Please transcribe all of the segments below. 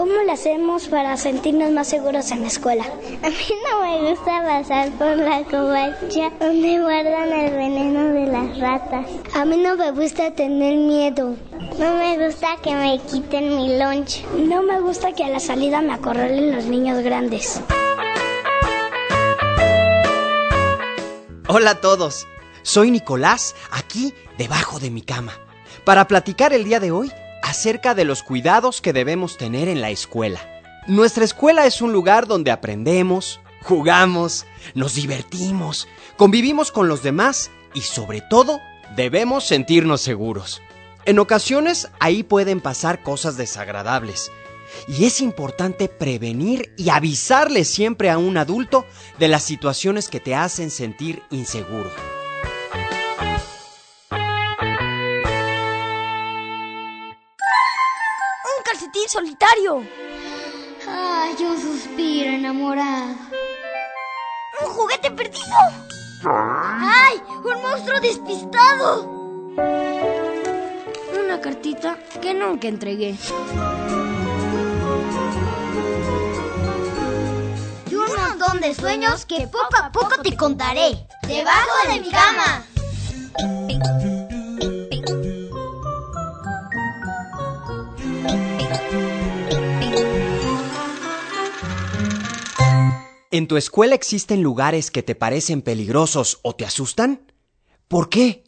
¿Cómo le hacemos para sentirnos más seguros en la escuela? A mí no me gusta pasar por la covacha donde guardan el veneno de las ratas. A mí no me gusta tener miedo. No me gusta que me quiten mi lunch. No me gusta que a la salida me acorralen los niños grandes. Hola a todos. Soy Nicolás, aquí debajo de mi cama, para platicar el día de hoy acerca de los cuidados que debemos tener en la escuela. Nuestra escuela es un lugar donde aprendemos, jugamos, nos divertimos, convivimos con los demás y sobre todo debemos sentirnos seguros. En ocasiones ahí pueden pasar cosas desagradables y es importante prevenir y avisarle siempre a un adulto de las situaciones que te hacen sentir inseguro. Solitario! Ay, yo suspiro enamorado. ¡Un juguete perdido! ¡Ay! ¡Un monstruo despistado! Una cartita que nunca entregué. Y un montón de sueños que poco a poco te contaré. ¡Debajo de mi cama! ¿En tu escuela existen lugares que te parecen peligrosos o te asustan? ¿Por qué?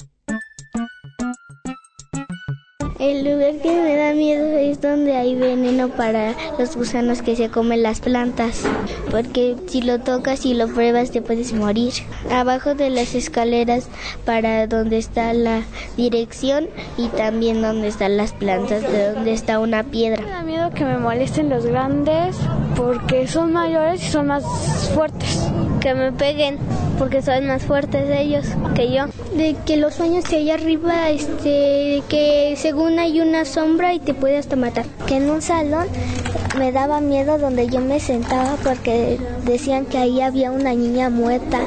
El lugar que me da miedo es donde hay veneno para los gusanos que se comen las plantas, porque si lo tocas y lo pruebas te puedes morir. Abajo de las escaleras para donde está la dirección y también donde están las plantas, de donde está una piedra. Me da miedo que me molesten los grandes porque son mayores y son más fuertes. Que me peguen porque son más fuertes ellos que yo. De que los sueños de allá arriba, este, que según hay una sombra y te puede hasta matar. Que en un salón me daba miedo donde yo me sentaba porque decían que ahí había una niña muerta.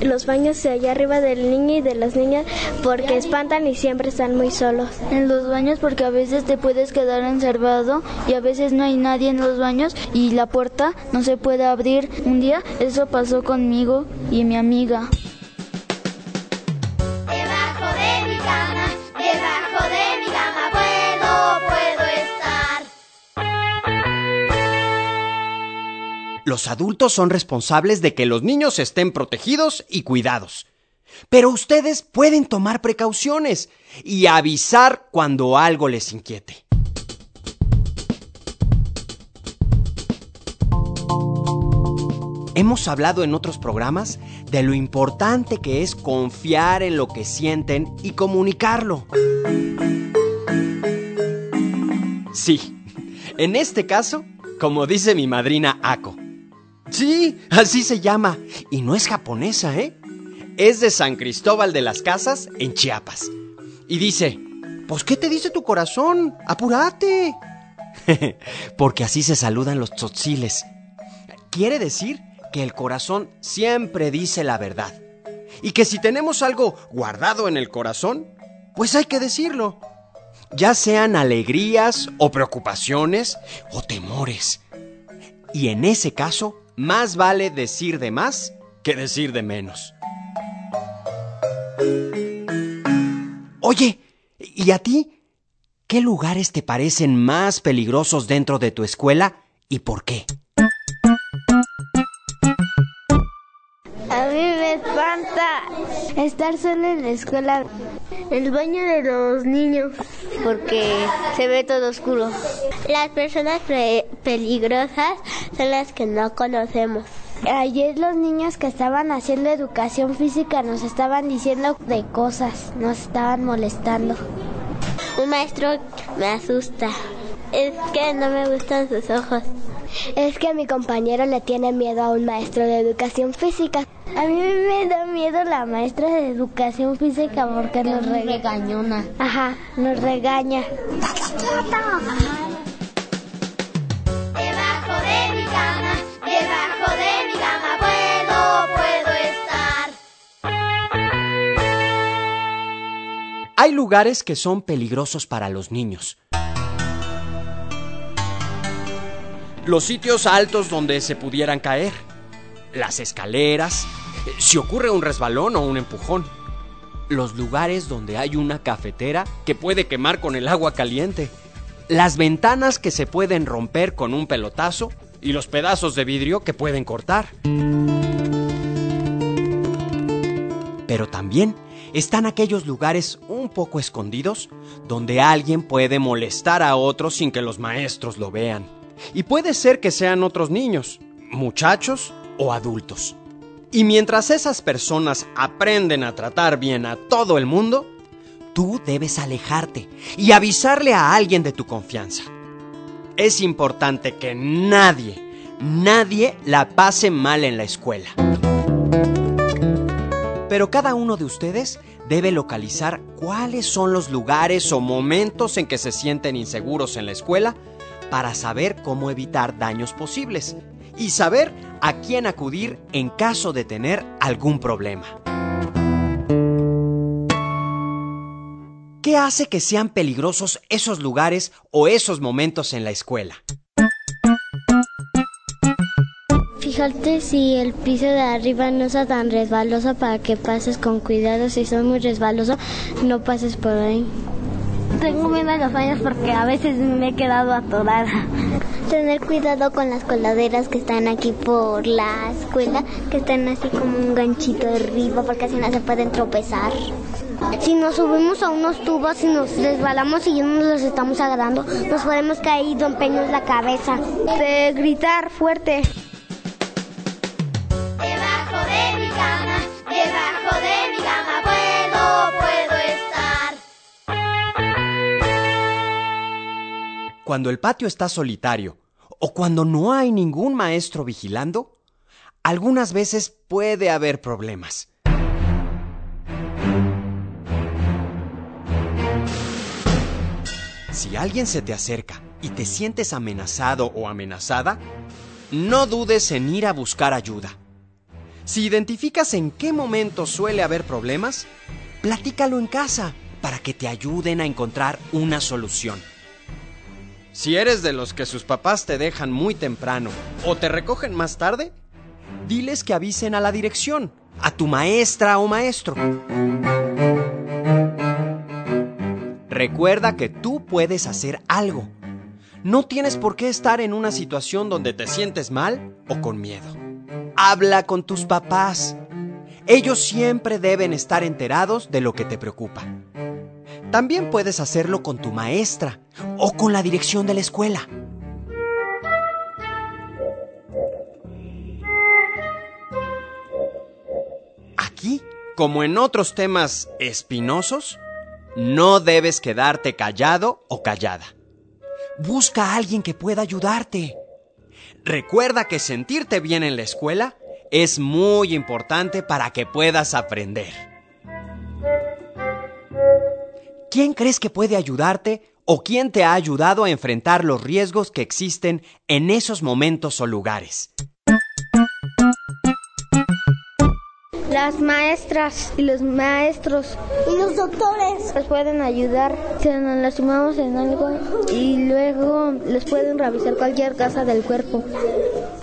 Los baños allá arriba del niño y de las niñas porque espantan y siempre están muy solos. En los baños porque a veces te puedes quedar encerrado y a veces no hay nadie en los baños y la puerta no se puede abrir. Un día eso pasó conmigo y mi amiga. Los adultos son responsables de que los niños estén protegidos y cuidados. Pero ustedes pueden tomar precauciones y avisar cuando algo les inquiete. Hemos hablado en otros programas de lo importante que es confiar en lo que sienten y comunicarlo. Sí, en este caso, como dice mi madrina Ako. Sí, así se llama. Y no es japonesa, ¿eh? Es de San Cristóbal de las Casas, en Chiapas. Y dice, pues ¿qué te dice tu corazón? Apúrate. Porque así se saludan los tzotziles. Quiere decir que el corazón siempre dice la verdad. Y que si tenemos algo guardado en el corazón, pues hay que decirlo. Ya sean alegrías o preocupaciones o temores. Y en ese caso, más vale decir de más que decir de menos. Oye, ¿y a ti? ¿Qué lugares te parecen más peligrosos dentro de tu escuela y por qué? A mí me espanta estar solo en la escuela, el baño de los niños, porque se ve todo oscuro. Las personas peligrosas son las que no conocemos. Ayer los niños que estaban haciendo educación física nos estaban diciendo de cosas, nos estaban molestando. Un maestro me asusta. Es que no me gustan sus ojos. Es que mi compañero le tiene miedo a un maestro de educación física. A mí me da miedo la maestra de educación física porque nos re regañona. Ajá, nos regaña. Debajo de mi cama, debajo de mi cama puedo, puedo estar. Hay lugares que son peligrosos para los niños. Los sitios altos donde se pudieran caer, las escaleras, si ocurre un resbalón o un empujón, los lugares donde hay una cafetera que puede quemar con el agua caliente, las ventanas que se pueden romper con un pelotazo y los pedazos de vidrio que pueden cortar. Pero también están aquellos lugares un poco escondidos donde alguien puede molestar a otros sin que los maestros lo vean. Y puede ser que sean otros niños, muchachos o adultos. Y mientras esas personas aprenden a tratar bien a todo el mundo, tú debes alejarte y avisarle a alguien de tu confianza. Es importante que nadie, nadie la pase mal en la escuela. Pero cada uno de ustedes debe localizar cuáles son los lugares o momentos en que se sienten inseguros en la escuela para saber cómo evitar daños posibles y saber a quién acudir en caso de tener algún problema. ¿Qué hace que sean peligrosos esos lugares o esos momentos en la escuela? Fíjate si el piso de arriba no está tan resbaloso para que pases con cuidado. Si son muy resbaloso, no pases por ahí. Tengo miedo a los baños porque a veces me he quedado atorada. Tener cuidado con las coladeras que están aquí por la escuela, que están así como un ganchito arriba porque así no se pueden tropezar. Si nos subimos a unos tubos y nos resbalamos y no nos estamos agarrando, nos podemos caer y rompernos la cabeza. De gritar fuerte. Cuando el patio está solitario o cuando no hay ningún maestro vigilando, algunas veces puede haber problemas. Si alguien se te acerca y te sientes amenazado o amenazada, no dudes en ir a buscar ayuda. Si identificas en qué momento suele haber problemas, platícalo en casa para que te ayuden a encontrar una solución. Si eres de los que sus papás te dejan muy temprano o te recogen más tarde, diles que avisen a la dirección, a tu maestra o maestro. Recuerda que tú puedes hacer algo. No tienes por qué estar en una situación donde te sientes mal o con miedo. Habla con tus papás. Ellos siempre deben estar enterados de lo que te preocupa. También puedes hacerlo con tu maestra o con la dirección de la escuela. Aquí, como en otros temas espinosos, no debes quedarte callado o callada. Busca a alguien que pueda ayudarte. Recuerda que sentirte bien en la escuela es muy importante para que puedas aprender. ¿Quién crees que puede ayudarte o quién te ha ayudado a enfrentar los riesgos que existen en esos momentos o lugares? Las maestras y los maestros Y los doctores. nos pueden ayudar si nos lastimamos en algo y luego les pueden revisar cualquier casa del cuerpo.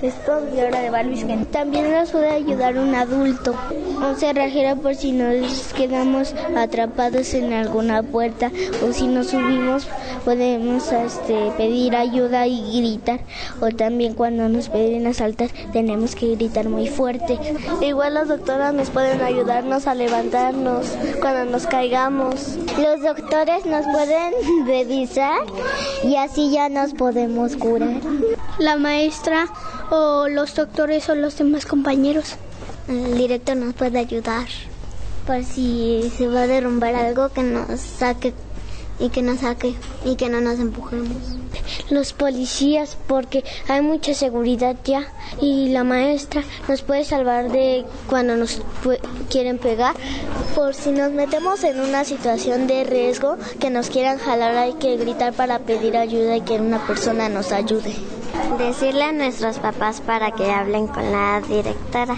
Esto de hora de Barbie También nos puede ayudar un adulto. Un cerrajero por si nos quedamos atrapados en alguna puerta o si nos subimos podemos este, pedir ayuda y gritar. O también cuando nos piden asaltar tenemos que gritar muy fuerte. Igual las doctoras nos pueden ayudarnos a levantarnos cuando nos caigamos. Los doctores nos pueden revisar y así ya nos podemos curar. La maestra o los doctores o los demás compañeros. El director nos puede ayudar por si se va a derrumbar algo que nos saque y que nos saque y que no nos empujemos. Los policías porque hay mucha seguridad ya y la maestra nos puede salvar de cuando nos quieren pegar. Por si nos metemos en una situación de riesgo que nos quieran jalar hay que gritar para pedir ayuda y que una persona nos ayude. Decirle a nuestros papás para que hablen con la directora.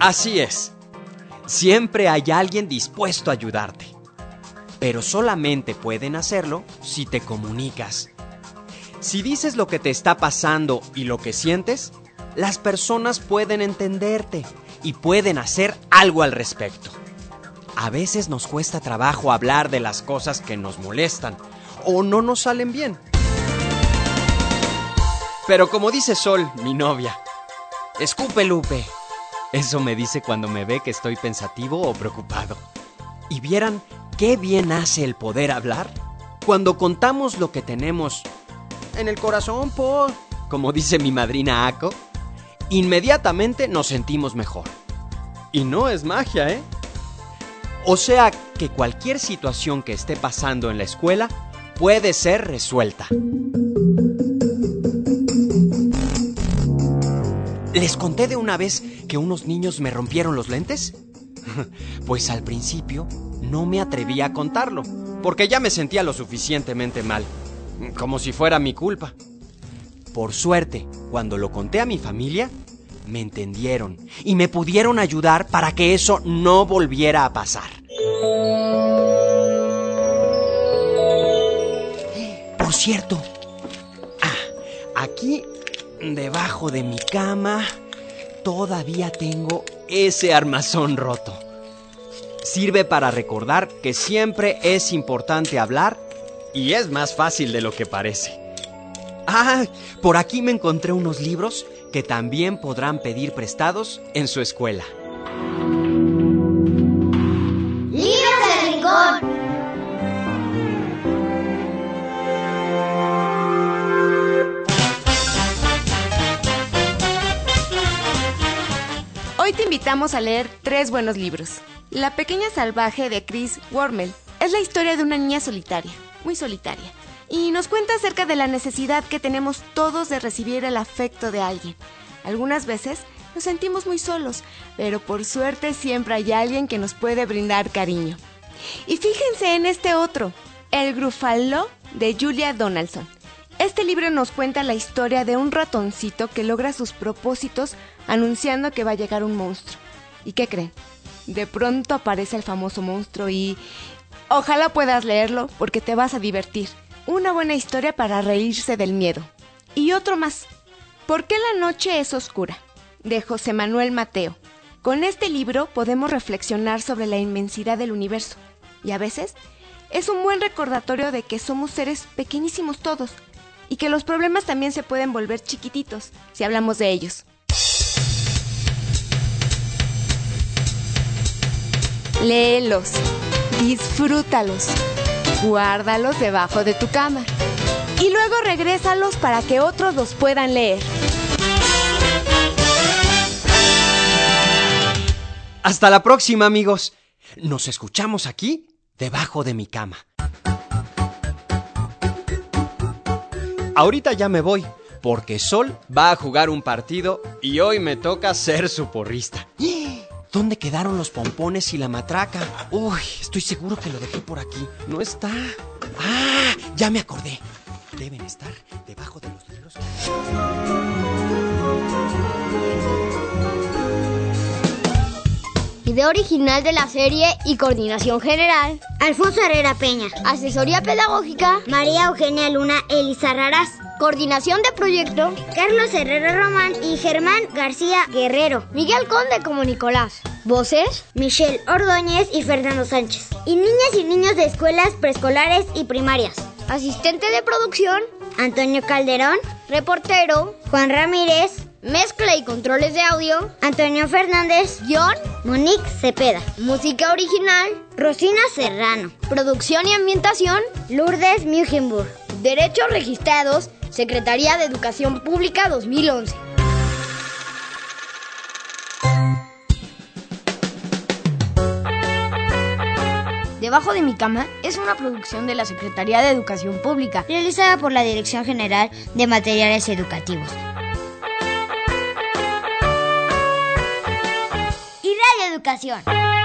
Así es. Siempre hay alguien dispuesto a ayudarte. Pero solamente pueden hacerlo si te comunicas. Si dices lo que te está pasando y lo que sientes, las personas pueden entenderte y pueden hacer algo al respecto. A veces nos cuesta trabajo hablar de las cosas que nos molestan o no nos salen bien. Pero como dice Sol, mi novia, escupe Lupe. Eso me dice cuando me ve que estoy pensativo o preocupado. ¿Y vieran qué bien hace el poder hablar? Cuando contamos lo que tenemos en el corazón, po, como dice mi madrina Ako, inmediatamente nos sentimos mejor. Y no es magia, ¿eh? O sea que cualquier situación que esté pasando en la escuela puede ser resuelta. ¿Les conté de una vez unos niños me rompieron los lentes? Pues al principio no me atreví a contarlo, porque ya me sentía lo suficientemente mal, como si fuera mi culpa. Por suerte, cuando lo conté a mi familia, me entendieron y me pudieron ayudar para que eso no volviera a pasar. Por cierto, ah, aquí debajo de mi cama todavía tengo ese armazón roto. Sirve para recordar que siempre es importante hablar y es más fácil de lo que parece. Ah, por aquí me encontré unos libros que también podrán pedir prestados en su escuela. Hoy te invitamos a leer tres buenos libros. La pequeña salvaje de Chris Wormel es la historia de una niña solitaria, muy solitaria, y nos cuenta acerca de la necesidad que tenemos todos de recibir el afecto de alguien. Algunas veces nos sentimos muy solos, pero por suerte siempre hay alguien que nos puede brindar cariño. Y fíjense en este otro, El Grufalo de Julia Donaldson. Este libro nos cuenta la historia de un ratoncito que logra sus propósitos anunciando que va a llegar un monstruo. ¿Y qué creen? De pronto aparece el famoso monstruo y... Ojalá puedas leerlo porque te vas a divertir. Una buena historia para reírse del miedo. Y otro más. ¿Por qué la noche es oscura? De José Manuel Mateo. Con este libro podemos reflexionar sobre la inmensidad del universo. Y a veces es un buen recordatorio de que somos seres pequeñísimos todos y que los problemas también se pueden volver chiquititos si hablamos de ellos. Léelos, disfrútalos, guárdalos debajo de tu cama y luego regrésalos para que otros los puedan leer. Hasta la próxima, amigos. Nos escuchamos aquí, debajo de mi cama. Ahorita ya me voy, porque Sol va a jugar un partido y hoy me toca ser su porrista. ¿Dónde quedaron los pompones y la matraca? Uy, estoy seguro que lo dejé por aquí. No está. Ah, ya me acordé. Deben estar debajo de los libros. Idea original de la serie y coordinación general. Alfonso Herrera Peña. Asesoría pedagógica. María Eugenia Luna Elisa Raraz. Coordinación de proyecto. Carlos Herrera Román y Germán García Guerrero. Miguel Conde como Nicolás. Voces. Michelle Ordóñez y Fernando Sánchez. Y niñas y niños de escuelas preescolares y primarias. Asistente de producción. Antonio Calderón. Reportero. Juan Ramírez. Mezcla y controles de audio. Antonio Fernández. Guión. Monique Cepeda. Música original. Rosina Serrano. Producción y ambientación. Lourdes Mugenburg. Derechos registrados. Secretaría de Educación Pública 2011. Debajo de mi cama es una producción de la Secretaría de Educación Pública, realizada por la Dirección General de Materiales Educativos. Educación.